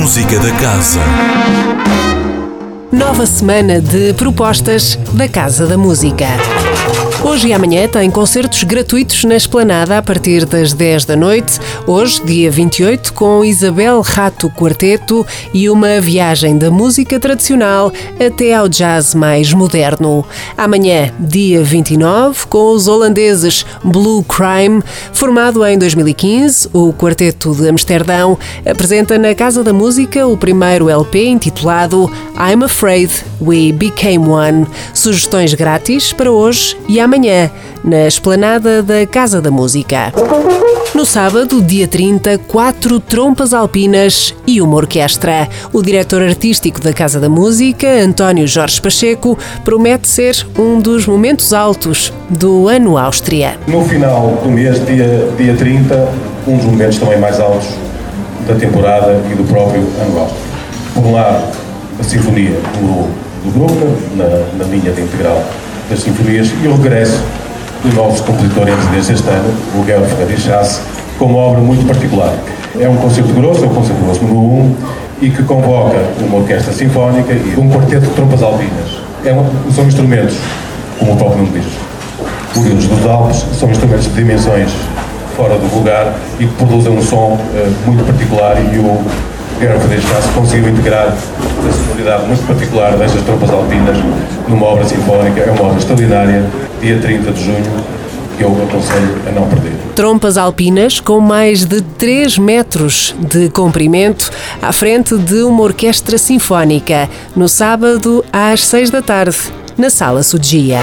Música da Casa. Nova semana de propostas da Casa da Música. Hoje e amanhã tem concertos gratuitos na Esplanada a partir das 10 da noite. Hoje, dia 28, com Isabel Rato Quarteto e uma viagem da música tradicional até ao jazz mais moderno. Amanhã, dia 29, com os holandeses Blue Crime, formado em 2015, o Quarteto de Amsterdão apresenta na Casa da Música o primeiro LP intitulado I'm Afraid We Became One. Sugestões grátis para hoje e amanhã amanhã, na esplanada da Casa da Música. No sábado, dia 30, quatro trompas alpinas e uma orquestra. O diretor artístico da Casa da Música, António Jorge Pacheco, promete ser um dos momentos altos do ano Áustria. No final do mês, dia, dia 30, um dos momentos também mais altos da temporada e do próprio ano Áustria. Por um lado, a Sinfonia do, do na, na linha de integral das sinfonias e o regresso de novos compositores em este ano, o Guilherme Ferreira Chasse, com uma obra muito particular. É um concerto grosso, é o concerto grosso número 1, um, e que convoca uma orquestra sinfónica e um quarteto de trompas alpinas. É uma, são instrumentos, como o próprio nome diz, oriundos dos Alpes, são instrumentos de dimensões fora do vulgar e que produzem um som uh, muito particular e o Guerra Frederico Chasse conseguiu integrar a sonoridade muito particular destas tropas alpinas numa obra sinfónica. É uma obra extraordinária, dia 30 de junho, que eu aconselho a não perder. Trompas alpinas com mais de 3 metros de comprimento à frente de uma orquestra sinfónica, no sábado às 6 da tarde, na Sala Sudia.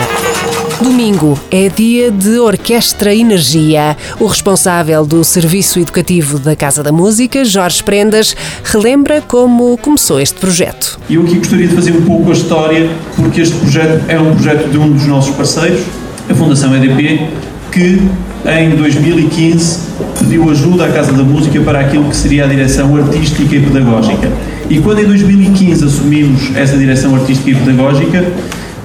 Domingo é dia de Orquestra Energia. O responsável do Serviço Educativo da Casa da Música, Jorge Prendas, relembra como começou este projeto. Eu aqui gostaria de fazer um pouco a história, porque este projeto é um projeto de um dos nossos parceiros, a Fundação EDP, que em 2015 pediu ajuda à Casa da Música para aquilo que seria a direção artística e pedagógica. E quando em 2015 assumimos essa direção artística e pedagógica,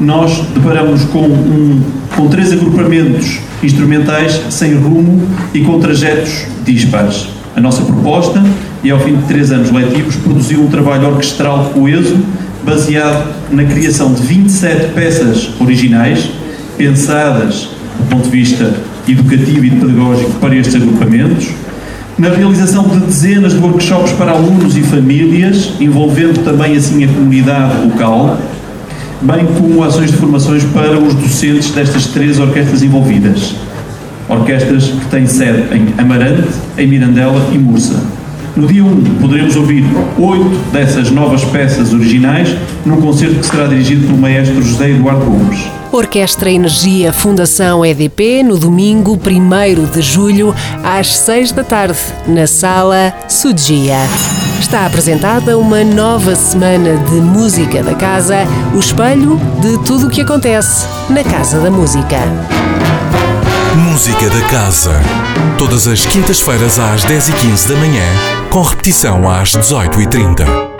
nós deparamos com, um, com três agrupamentos instrumentais sem rumo e com trajetos dispares. A nossa proposta, e ao fim de três anos letivos, produziu um trabalho orquestral coeso, baseado na criação de 27 peças originais, pensadas do ponto de vista educativo e pedagógico para estes agrupamentos, na realização de dezenas de workshops para alunos e famílias, envolvendo também assim a comunidade local, bem como ações de formações para os docentes destas três orquestras envolvidas. Orquestras que têm sede em Amarante, em Mirandela e Mursa. No dia 1 poderemos ouvir oito dessas novas peças originais num concerto que será dirigido pelo maestro José Eduardo Gomes. Orquestra Energia Fundação EDP, no domingo 1 de julho, às 6 da tarde, na Sala Sudia. Está apresentada uma nova semana de música da casa, o espelho de tudo o que acontece na Casa da Música. Música da Casa. Todas as quintas-feiras às 10h15 da manhã, com repetição às 18h30.